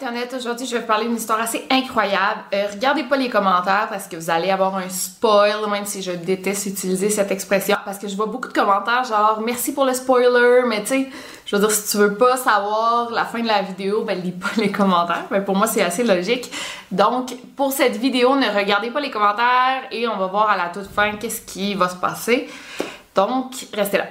Internet, aujourd'hui je vais vous parler d'une histoire assez incroyable. Euh, regardez pas les commentaires parce que vous allez avoir un spoil, même si je déteste utiliser cette expression. Parce que je vois beaucoup de commentaires genre merci pour le spoiler, mais tu sais, je veux dire, si tu veux pas savoir la fin de la vidéo, ben lis pas les commentaires. Mais pour moi, c'est assez logique. Donc, pour cette vidéo, ne regardez pas les commentaires et on va voir à la toute fin qu'est-ce qui va se passer. Donc, restez là.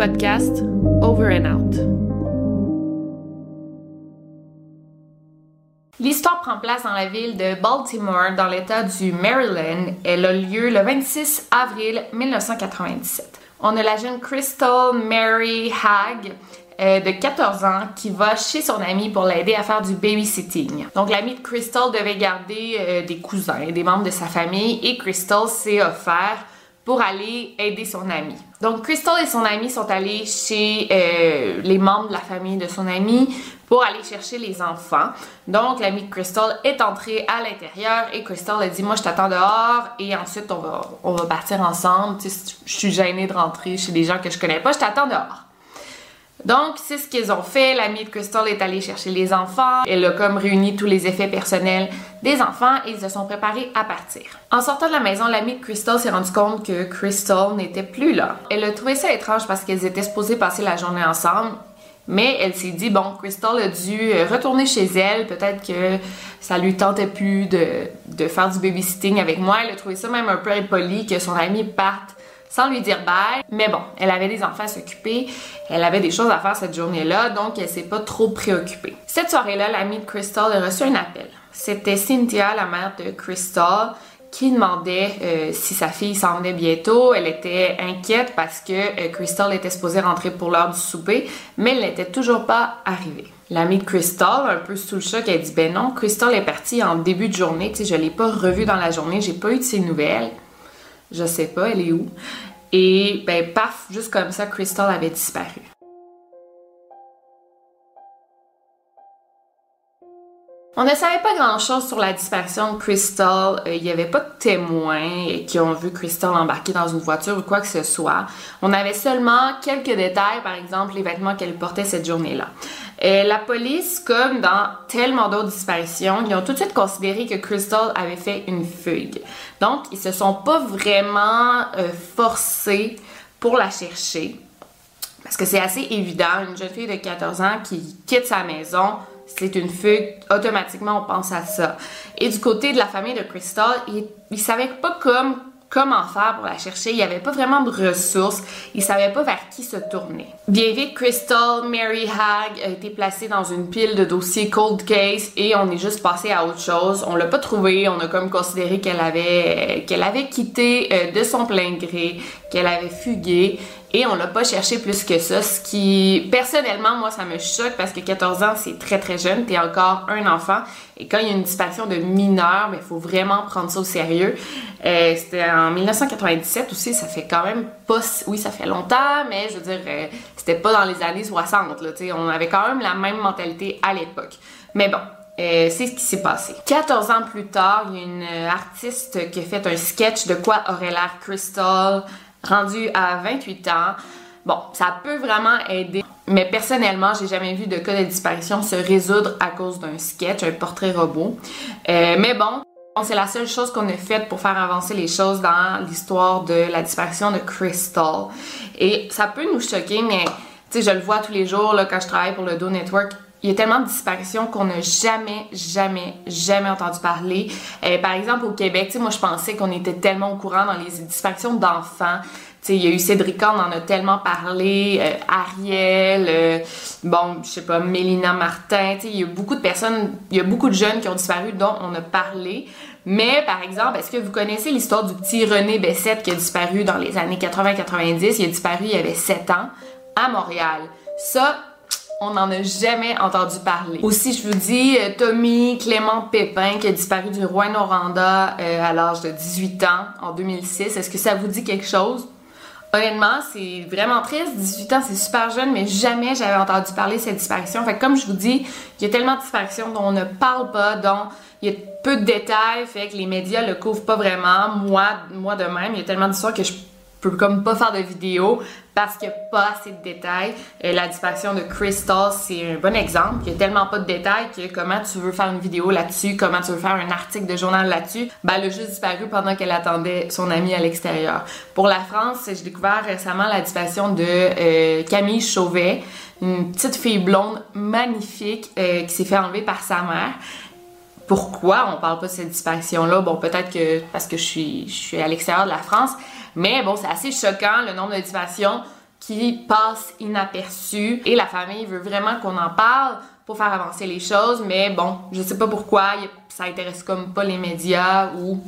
Podcast Over and Out. L'histoire prend place dans la ville de Baltimore, dans l'État du Maryland. Elle a lieu le 26 avril 1997. On a la jeune Crystal Mary Hagg, euh, de 14 ans qui va chez son ami pour l'aider à faire du babysitting. Donc l'ami de Crystal devait garder euh, des cousins, des membres de sa famille et Crystal s'est offert pour aller aider son ami. Donc Crystal et son ami sont allés chez euh, les membres de la famille de son ami pour aller chercher les enfants. Donc l'ami de Crystal est entré à l'intérieur et Crystal a dit moi je t'attends dehors et ensuite on va on va partir ensemble. Tu sais, je suis gênée de rentrer chez des gens que je connais pas, je t'attends dehors. Donc, c'est ce qu'ils ont fait. L'amie de Crystal est allée chercher les enfants. Elle a comme réuni tous les effets personnels des enfants et ils se sont préparés à partir. En sortant de la maison, l'amie de Crystal s'est rendue compte que Crystal n'était plus là. Elle a trouvé ça étrange parce qu'elles étaient supposées passer la journée ensemble. Mais elle s'est dit, bon, Crystal a dû retourner chez elle. Peut-être que ça lui tentait plus de, de faire du babysitting avec moi. Elle a trouvé ça même un peu impoli que son amie parte sans lui dire bye. Mais bon, elle avait des enfants à s'occuper, elle avait des choses à faire cette journée-là, donc elle s'est pas trop préoccupée. Cette soirée-là, l'amie de Crystal a reçu un appel. C'était Cynthia, la mère de Crystal, qui demandait euh, si sa fille s'en venait bientôt. Elle était inquiète parce que euh, Crystal était supposée rentrer pour l'heure du souper, mais elle n'était toujours pas arrivée. L'amie de Crystal, un peu sous le choc, elle dit Ben non, Crystal est partie en début de journée, tu sais, je l'ai pas revue dans la journée, j'ai pas eu de ses nouvelles. Je sais pas, elle est où? Et ben paf, juste comme ça, Crystal avait disparu. On ne savait pas grand-chose sur la disparition de Crystal. Euh, il n'y avait pas de témoins qui ont vu Crystal embarquer dans une voiture ou quoi que ce soit. On avait seulement quelques détails, par exemple les vêtements qu'elle portait cette journée-là. Euh, la police, comme dans tellement d'autres disparitions, ils ont tout de suite considéré que Crystal avait fait une fugue. Donc, ils se sont pas vraiment euh, forcés pour la chercher. Parce que c'est assez évident, une jeune fille de 14 ans qui quitte sa maison, c'est une fugue, automatiquement on pense à ça. Et du côté de la famille de Crystal, ils, ils savaient pas comme comment faire pour la chercher. Il n'y avait pas vraiment de ressources. Il savait pas vers qui se tourner. Bien vite, Crystal Mary Hagg a été placée dans une pile de dossiers cold case et on est juste passé à autre chose. On l'a pas trouvée. On a comme considéré qu'elle avait qu'elle avait quitté euh, de son plein gré, qu'elle avait fugué et on l'a pas cherché plus que ça, ce qui, personnellement, moi, ça me choque parce que 14 ans, c'est très très jeune, t'es encore un enfant, et quand il y a une disparition de mineurs, il ben, faut vraiment prendre ça au sérieux. Euh, c'était en 1997 aussi, ça fait quand même pas, oui, ça fait longtemps, mais je veux dire, euh, c'était pas dans les années 60, là, on avait quand même la même mentalité à l'époque. Mais bon, euh, c'est ce qui s'est passé. 14 ans plus tard, il y a une artiste qui a fait un sketch de quoi aurait l'air Crystal rendu à 28 ans. Bon, ça peut vraiment aider. Mais personnellement, j'ai jamais vu de cas de disparition se résoudre à cause d'un sketch, un portrait robot. Euh, mais bon, c'est la seule chose qu'on a faite pour faire avancer les choses dans l'histoire de la disparition de Crystal. Et ça peut nous choquer, mais tu sais, je le vois tous les jours là, quand je travaille pour le Do Network il y a tellement de disparitions qu'on n'a jamais, jamais, jamais entendu parler. Euh, par exemple, au Québec, moi, je pensais qu'on était tellement au courant dans les disparitions d'enfants. il y a eu Cédric, on en a tellement parlé, euh, Ariel, euh, bon, je sais pas, Mélina Martin, il y a beaucoup de personnes, il y a beaucoup de jeunes qui ont disparu dont on a parlé. Mais, par exemple, est-ce que vous connaissez l'histoire du petit René Bessette qui a disparu dans les années 80-90? Il a disparu, il avait 7 ans, à Montréal. Ça, on n'en a jamais entendu parler. Aussi, je vous dis, euh, Tommy Clément Pépin qui a disparu du roi Noranda euh, à l'âge de 18 ans en 2006. Est-ce que ça vous dit quelque chose? Honnêtement, c'est vraiment triste. 18 ans, c'est super jeune, mais jamais j'avais entendu parler de cette disparition. Fait que comme je vous dis, il y a tellement de disparitions dont on ne parle pas, dont il y a peu de détails, fait que les médias le couvrent pas vraiment. Moi, moi de même, il y a tellement d'histoires que je peux pas faire de vidéo parce qu'il n'y a pas assez de détails. Euh, la disparition de Crystal, c'est un bon exemple. Il n'y a tellement pas de détails que comment tu veux faire une vidéo là-dessus, comment tu veux faire un article de journal là-dessus, ben elle a juste disparu pendant qu'elle attendait son ami à l'extérieur. Pour la France, j'ai découvert récemment la disparition de euh, Camille Chauvet, une petite fille blonde magnifique euh, qui s'est fait enlever par sa mère pourquoi on parle pas de cette disparition-là. Bon, peut-être que parce que je suis, je suis à l'extérieur de la France, mais bon, c'est assez choquant le nombre de disparitions qui passent inaperçues et la famille veut vraiment qu'on en parle pour faire avancer les choses, mais bon, je sais pas pourquoi, ça intéresse comme pas les médias ou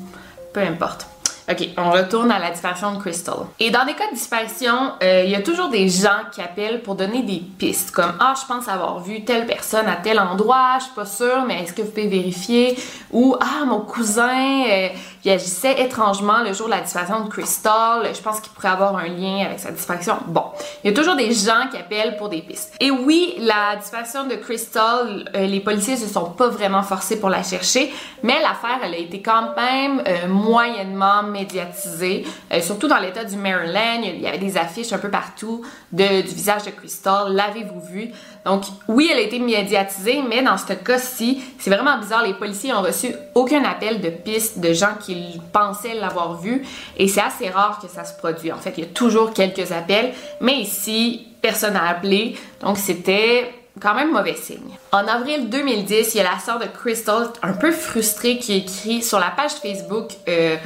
peu importe. OK, on retourne à la disparition de Crystal. Et dans des cas de disparition, euh, il y a toujours des gens qui appellent pour donner des pistes, comme Ah, je pense avoir vu telle personne à tel endroit, je suis pas sûre, mais est-ce que vous pouvez vérifier? Ou Ah, mon cousin, euh, il agissait étrangement le jour de la disparition de Crystal, je pense qu'il pourrait avoir un lien avec sa disparition. Bon, il y a toujours des gens qui appellent pour des pistes. Et oui, la disparition de Crystal, euh, les policiers se sont pas vraiment forcés pour la chercher, mais l'affaire, elle a été quand même moyennement médiatisé, euh, surtout dans l'état du Maryland. Il y avait des affiches un peu partout de, du visage de Crystal. L'avez-vous vu? Donc, oui, elle a été médiatisée, mais dans ce cas-ci, c'est vraiment bizarre. Les policiers ont reçu aucun appel de piste de gens qui pensaient l'avoir vue. Et c'est assez rare que ça se produise. En fait, il y a toujours quelques appels, mais ici, personne n'a appelé. Donc, c'était quand même mauvais signe. En avril 2010, il y a la sœur de Crystal, un peu frustrée, qui écrit sur la page Facebook euh,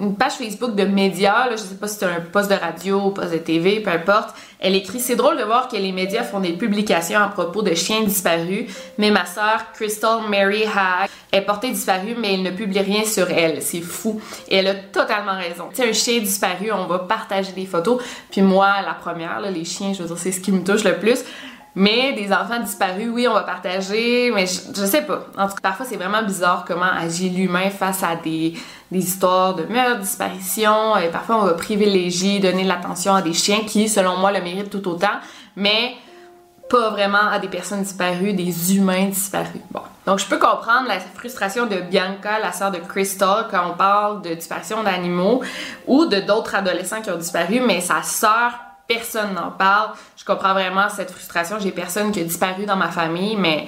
une page Facebook de médias, là, je sais pas si c'est un poste de radio poste de TV, peu importe. Elle écrit C'est drôle de voir que les médias font des publications à propos de chiens disparus, mais ma sœur Crystal Mary Hag est portée disparue, mais elle ne publie rien sur elle. C'est fou. Et elle a totalement raison. Tu un chien disparu, on va partager des photos. Puis moi, la première, là, les chiens, je veux dire, c'est ce qui me touche le plus. Mais des enfants disparus, oui, on va partager, mais je, sais pas. En tout cas, parfois, c'est vraiment bizarre comment agit l'humain face à des, des histoires de meurtre, disparition. Et parfois, on va privilégier, donner de l'attention à des chiens qui, selon moi, le méritent tout autant, mais pas vraiment à des personnes disparues, des humains disparus. Bon. Donc, je peux comprendre la frustration de Bianca, la sœur de Crystal, quand on parle de disparition d'animaux ou de d'autres adolescents qui ont disparu, mais sa sœur personne n'en parle. Je comprends vraiment cette frustration. J'ai personne qui a disparu dans ma famille, mais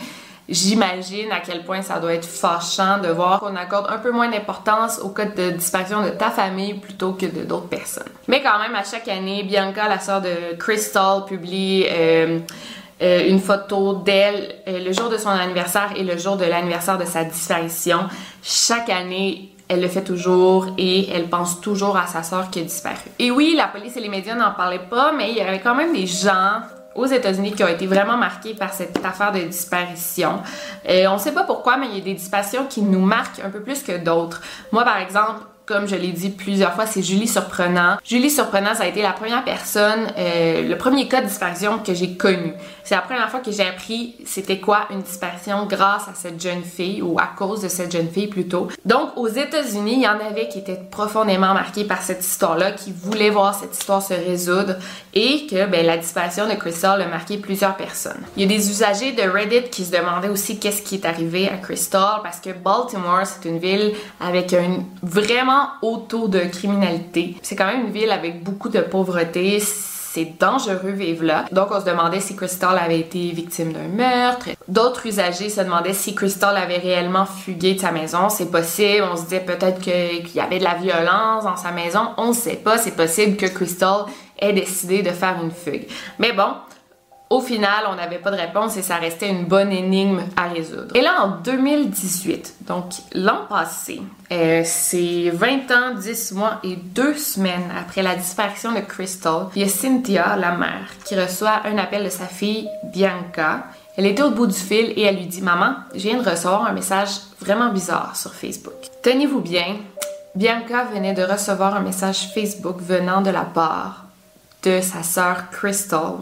j'imagine à quel point ça doit être fâchant de voir qu'on accorde un peu moins d'importance au cas de disparition de ta famille plutôt que de d'autres personnes. Mais quand même, à chaque année, Bianca, la sœur de Crystal, publie euh, euh, une photo d'elle euh, le jour de son anniversaire et le jour de l'anniversaire de sa disparition. Chaque année, elle le fait toujours et elle pense toujours à sa sœur qui a disparu. Et oui, la police et les médias n'en parlaient pas, mais il y avait quand même des gens aux États-Unis qui ont été vraiment marqués par cette affaire de disparition. Et on ne sait pas pourquoi, mais il y a des disparitions qui nous marquent un peu plus que d'autres. Moi, par exemple, comme je l'ai dit plusieurs fois, c'est Julie Surprenant. Julie Surprenant, ça a été la première personne, euh, le premier cas de disparition que j'ai connu. C'est la première fois que j'ai appris c'était quoi une disparition grâce à cette jeune fille ou à cause de cette jeune fille plutôt. Donc aux États-Unis, il y en avait qui étaient profondément marqués par cette histoire-là, qui voulaient voir cette histoire se résoudre et que ben, la disparition de Crystal a marqué plusieurs personnes. Il y a des usagers de Reddit qui se demandaient aussi qu'est-ce qui est arrivé à Crystal parce que Baltimore, c'est une ville avec un vraiment haut taux de criminalité. C'est quand même une ville avec beaucoup de pauvreté c'est dangereux vivre là. Donc on se demandait si Crystal avait été victime d'un meurtre. D'autres usagers se demandaient si Crystal avait réellement fugué de sa maison. C'est possible. On se disait peut-être qu'il y avait de la violence dans sa maison. On ne sait pas. C'est possible que Crystal ait décidé de faire une fugue. Mais bon, au final, on n'avait pas de réponse et ça restait une bonne énigme à résoudre. Et là, en 2018, donc l'an passé, euh, c'est 20 ans, 10 mois et 2 semaines après la disparition de Crystal, il y a Cynthia, la mère, qui reçoit un appel de sa fille Bianca. Elle était au bout du fil et elle lui dit Maman, je viens de recevoir un message vraiment bizarre sur Facebook. Tenez-vous bien, Bianca venait de recevoir un message Facebook venant de la part de sa sœur Crystal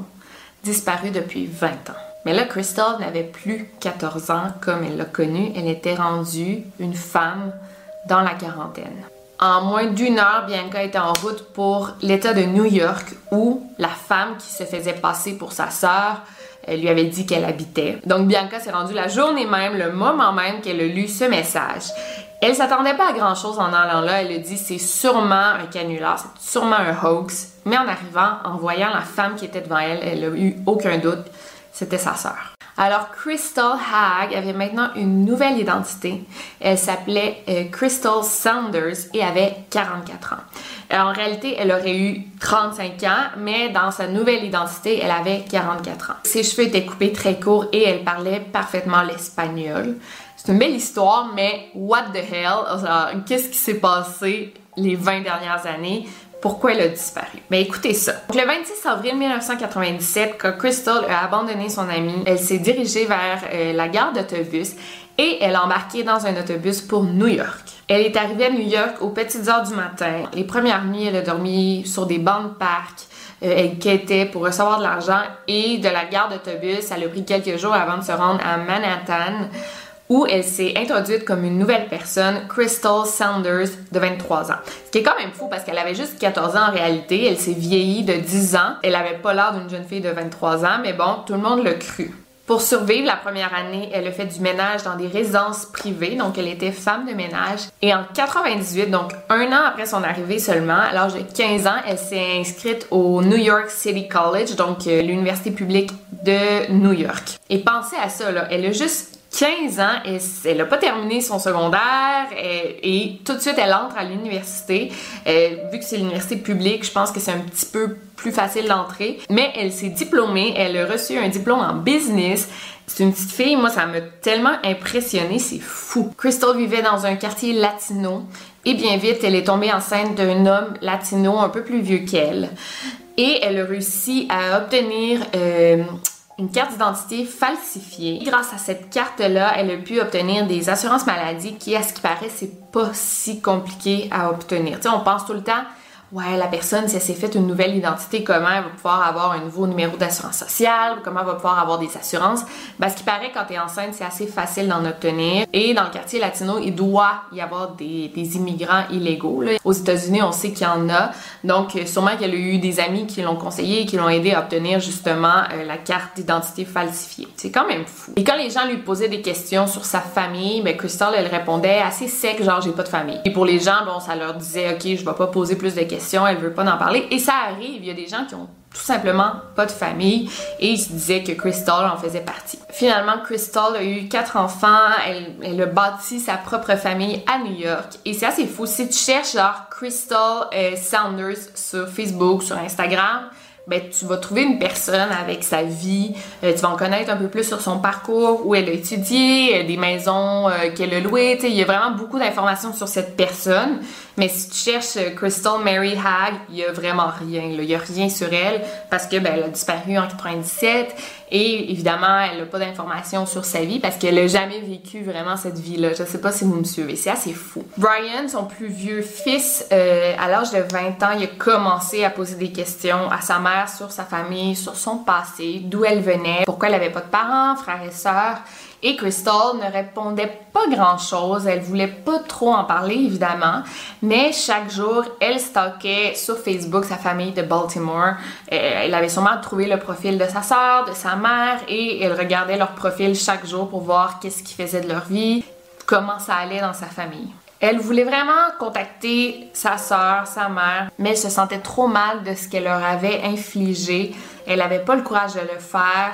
disparue depuis 20 ans. Mais là, Crystal n'avait plus 14 ans comme elle l'a connu. Elle était rendue une femme dans la quarantaine. En moins d'une heure, Bianca était en route pour l'État de New York où la femme qui se faisait passer pour sa sœur lui avait dit qu'elle habitait. Donc Bianca s'est rendue la journée même, le moment même qu'elle a lu ce message. Elle s'attendait pas à grand chose en allant là. Elle a dit c'est sûrement un canular, c'est sûrement un hoax. Mais en arrivant, en voyant la femme qui était devant elle, elle a eu aucun doute, c'était sa sœur. Alors Crystal Hag avait maintenant une nouvelle identité. Elle s'appelait euh, Crystal Saunders et avait 44 ans. en réalité, elle aurait eu 35 ans, mais dans sa nouvelle identité, elle avait 44 ans. Ses cheveux étaient coupés très courts et elle parlait parfaitement l'espagnol. C'est une belle histoire, mais what the hell? Qu'est-ce qui s'est passé les 20 dernières années? Pourquoi elle a disparu? Mais écoutez ça. le 26 avril 1997, quand Crystal a abandonné son amie, elle s'est dirigée vers euh, la gare d'autobus et elle a embarqué dans un autobus pour New York. Elle est arrivée à New York aux petites heures du matin. Les premières nuits, elle a dormi sur des bancs de parc. Euh, elle quittait pour recevoir de l'argent et de la gare d'autobus, elle a pris quelques jours avant de se rendre à Manhattan où elle s'est introduite comme une nouvelle personne, Crystal Saunders, de 23 ans. Ce qui est quand même fou parce qu'elle avait juste 14 ans en réalité, elle s'est vieillie de 10 ans, elle avait pas l'air d'une jeune fille de 23 ans, mais bon, tout le monde l'a cru. Pour survivre la première année, elle a fait du ménage dans des résidences privées, donc elle était femme de ménage. Et en 98, donc un an après son arrivée seulement, à l'âge de 15 ans, elle s'est inscrite au New York City College, donc euh, l'université publique de New York. Et pensez à ça, là, elle a juste 15 ans, et elle n'a pas terminé son secondaire et, tout de suite elle entre à l'université. Euh, vu que c'est l'université publique, je pense que c'est un petit peu plus facile d'entrer. Mais elle s'est diplômée, elle a reçu un diplôme en business. C'est une petite fille, moi ça m'a tellement impressionnée, c'est fou. Crystal vivait dans un quartier latino et bien vite elle est tombée enceinte d'un homme latino un peu plus vieux qu'elle. Et elle a réussi à obtenir euh, une carte d'identité falsifiée. Grâce à cette carte-là, elle a pu obtenir des assurances maladie qui, à ce qui paraît, c'est pas si compliqué à obtenir. Tu sais, on pense tout le temps ouais, la personne, si elle s'est faite une nouvelle identité, comment elle va pouvoir avoir un nouveau numéro d'assurance sociale, comment elle va pouvoir avoir des assurances? Ben, ce qui paraît, quand tu es enceinte, c'est assez facile d'en obtenir. Et dans le quartier latino, il doit y avoir des, immigrants illégaux. Aux États-Unis, on sait qu'il y en a. Donc, sûrement qu'elle a eu des amis qui l'ont conseillé et qui l'ont aidé à obtenir justement euh, la carte d'identité falsifiée. C'est quand même fou. Et quand les gens lui posaient des questions sur sa famille, ben, Crystal, elle répondait assez sec, genre, j'ai pas de famille. Et pour les gens, bon, ça leur disait, OK, je vais pas poser plus de questions elle veut pas en parler. Et ça arrive, il y a des gens qui ont tout simplement pas de famille et ils se disaient que Crystal en faisait partie. Finalement, Crystal a eu quatre enfants, elle, a bâti sa propre famille à New York et c'est assez fou. Si tu cherches genre Crystal euh, Saunders sur Facebook, sur Instagram, ben, tu vas trouver une personne avec sa vie, euh, tu vas en connaître un peu plus sur son parcours, où elle a étudié, euh, des maisons euh, qu'elle a louées, il y a vraiment beaucoup d'informations sur cette personne. Mais si tu cherches Crystal Mary Hag, il y a vraiment rien, il y a rien sur elle parce que ben, elle a disparu en 97 Et évidemment, elle n'a pas d'informations sur sa vie parce qu'elle n'a jamais vécu vraiment cette vie-là. Je sais pas si vous me suivez, c'est assez fou. Brian, son plus vieux fils, euh, à l'âge de 20 ans, il a commencé à poser des questions à sa mère sur sa famille, sur son passé, d'où elle venait, pourquoi elle n'avait pas de parents, frères et sœurs. Et Crystal ne répondait pas grand-chose, elle voulait pas trop en parler évidemment, mais chaque jour, elle stalkait sur Facebook sa famille de Baltimore. Euh, elle avait sûrement trouvé le profil de sa sœur, de sa mère, et elle regardait leur profil chaque jour pour voir qu'est-ce qu'ils faisaient de leur vie, comment ça allait dans sa famille. Elle voulait vraiment contacter sa sœur, sa mère, mais elle se sentait trop mal de ce qu'elle leur avait infligé. Elle n'avait pas le courage de le faire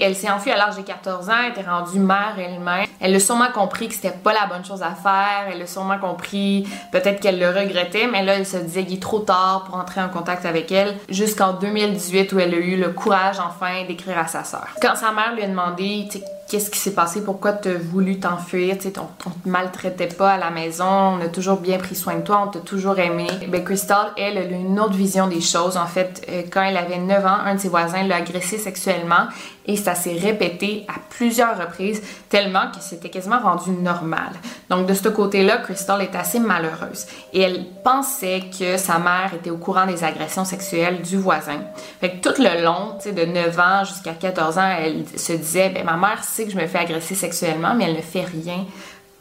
elle s'est enfuie à l'âge de 14 ans, elle était rendue mère elle-même. Elle a sûrement compris que c'était pas la bonne chose à faire. Elle a sûrement compris, peut-être qu'elle le regrettait, mais là, elle se disait qu'il est trop tard pour entrer en contact avec elle. Jusqu'en 2018 où elle a eu le courage enfin d'écrire à sa sœur. Quand sa mère lui a demandé, qu'est-ce qui s'est passé, pourquoi tu as voulu t'enfuir, tu sais, on, te maltraitait pas à la maison, on a toujours bien pris soin de toi, on t'a toujours aimé. Ben, Crystal, elle, elle a une autre vision des choses. En fait, euh, quand elle avait 9 ans, un de ses voisins l'a agressée sexuellement et ça s'est répété à plusieurs reprises, tellement que c'était quasiment rendu normal. Donc, de ce côté-là, Crystal est assez malheureuse et elle pensait que sa mère était au courant des agressions sexuelles du voisin. Fait que tout le long, tu sais, de 9 ans jusqu'à 14 ans, elle se disait, ben, ma mère que je me fais agresser sexuellement, mais elle ne fait rien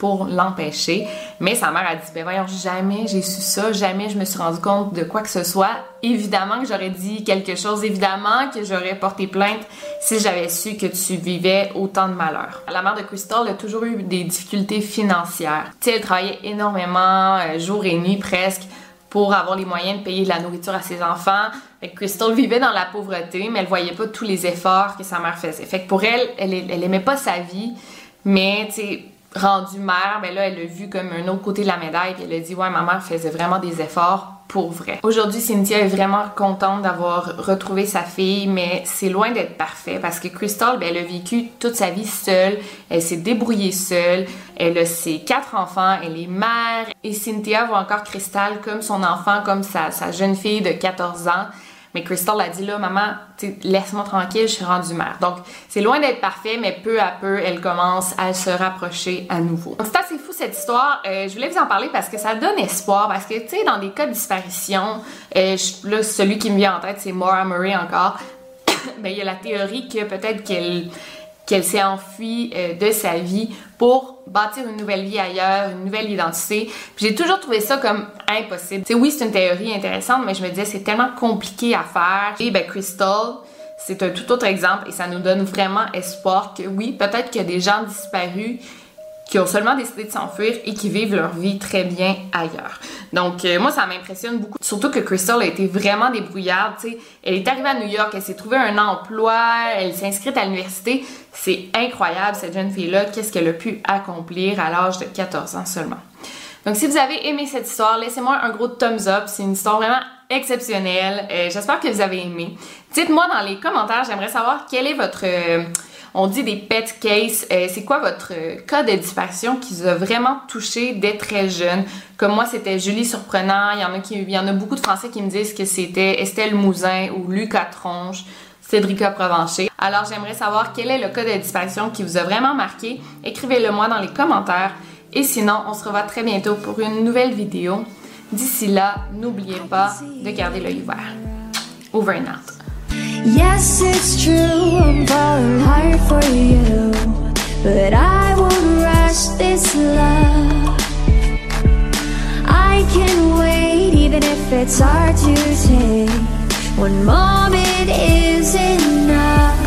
pour l'empêcher. Mais sa mère a dit, ben voyons, jamais j'ai su ça, jamais je me suis rendu compte de quoi que ce soit. Évidemment que j'aurais dit quelque chose, évidemment que j'aurais porté plainte si j'avais su que tu vivais autant de malheur. La mère de Crystal a toujours eu des difficultés financières. Tu sais, elle travaillait énormément, euh, jour et nuit presque, pour avoir les moyens de payer de la nourriture à ses enfants. Fait Crystal vivait dans la pauvreté, mais elle voyait pas tous les efforts que sa mère faisait. Fait pour elle, elle, elle aimait pas sa vie, mais tu rendue mère, ben là, elle l'a vu comme un autre côté de la médaille, elle a dit, ouais, ma mère faisait vraiment des efforts Aujourd'hui, Cynthia est vraiment contente d'avoir retrouvé sa fille, mais c'est loin d'être parfait parce que Crystal, ben, elle a vécu toute sa vie seule, elle s'est débrouillée seule, elle a ses quatre enfants, elle est mère, et Cynthia voit encore Crystal comme son enfant, comme sa, sa jeune fille de 14 ans. Mais Crystal a dit là, maman, laisse-moi tranquille, je suis rendue mère. Donc, c'est loin d'être parfait, mais peu à peu, elle commence à se rapprocher à nouveau. C'est assez fou cette histoire. Euh, je voulais vous en parler parce que ça donne espoir. Parce que, tu sais, dans des cas de disparition, euh, là, celui qui me vient en tête, c'est Maura Murray encore. ben, il y a la théorie que peut-être qu'elle qu'elle s'est enfuie euh, de sa vie pour bâtir une nouvelle vie ailleurs, une nouvelle identité. J'ai toujours trouvé ça comme impossible. sais, oui, c'est une théorie intéressante, mais je me disais c'est tellement compliqué à faire. Et ben Crystal, c'est un tout autre exemple et ça nous donne vraiment espoir que oui, peut-être qu'il y a des gens disparus qui ont seulement décidé de s'enfuir et qui vivent leur vie très bien ailleurs. Donc euh, moi ça m'impressionne beaucoup, surtout que Crystal a été vraiment débrouillarde, tu sais, elle est arrivée à New York, elle s'est trouvée un emploi, elle s'est inscrite à l'université, c'est incroyable cette jeune fille-là, qu'est-ce qu'elle a pu accomplir à l'âge de 14 ans seulement? Donc si vous avez aimé cette histoire, laissez-moi un gros thumbs up, c'est une histoire vraiment exceptionnelle, euh, j'espère que vous avez aimé. Dites-moi dans les commentaires, j'aimerais savoir quel est votre... Euh, on dit des pet cases. Euh, c'est quoi votre cas de disparition qui vous a vraiment touché dès très jeune? Comme moi, c'était Julie Surprenant. Il y en a qui, il y en a beaucoup de Français qui me disent que c'était Estelle Mouzin ou Lucas Tronche. Cédrica Provencher. Alors j'aimerais savoir quel est le cas de disparition qui vous a vraiment marqué. Écrivez-le moi dans les commentaires. Et sinon, on se revoit très bientôt pour une nouvelle vidéo. D'ici là, n'oubliez pas de garder l'œil ouvert. Over and out. Yes, it's true, I'm falling hard for you But I won't rush this love I can wait even if it's hard to take One moment is enough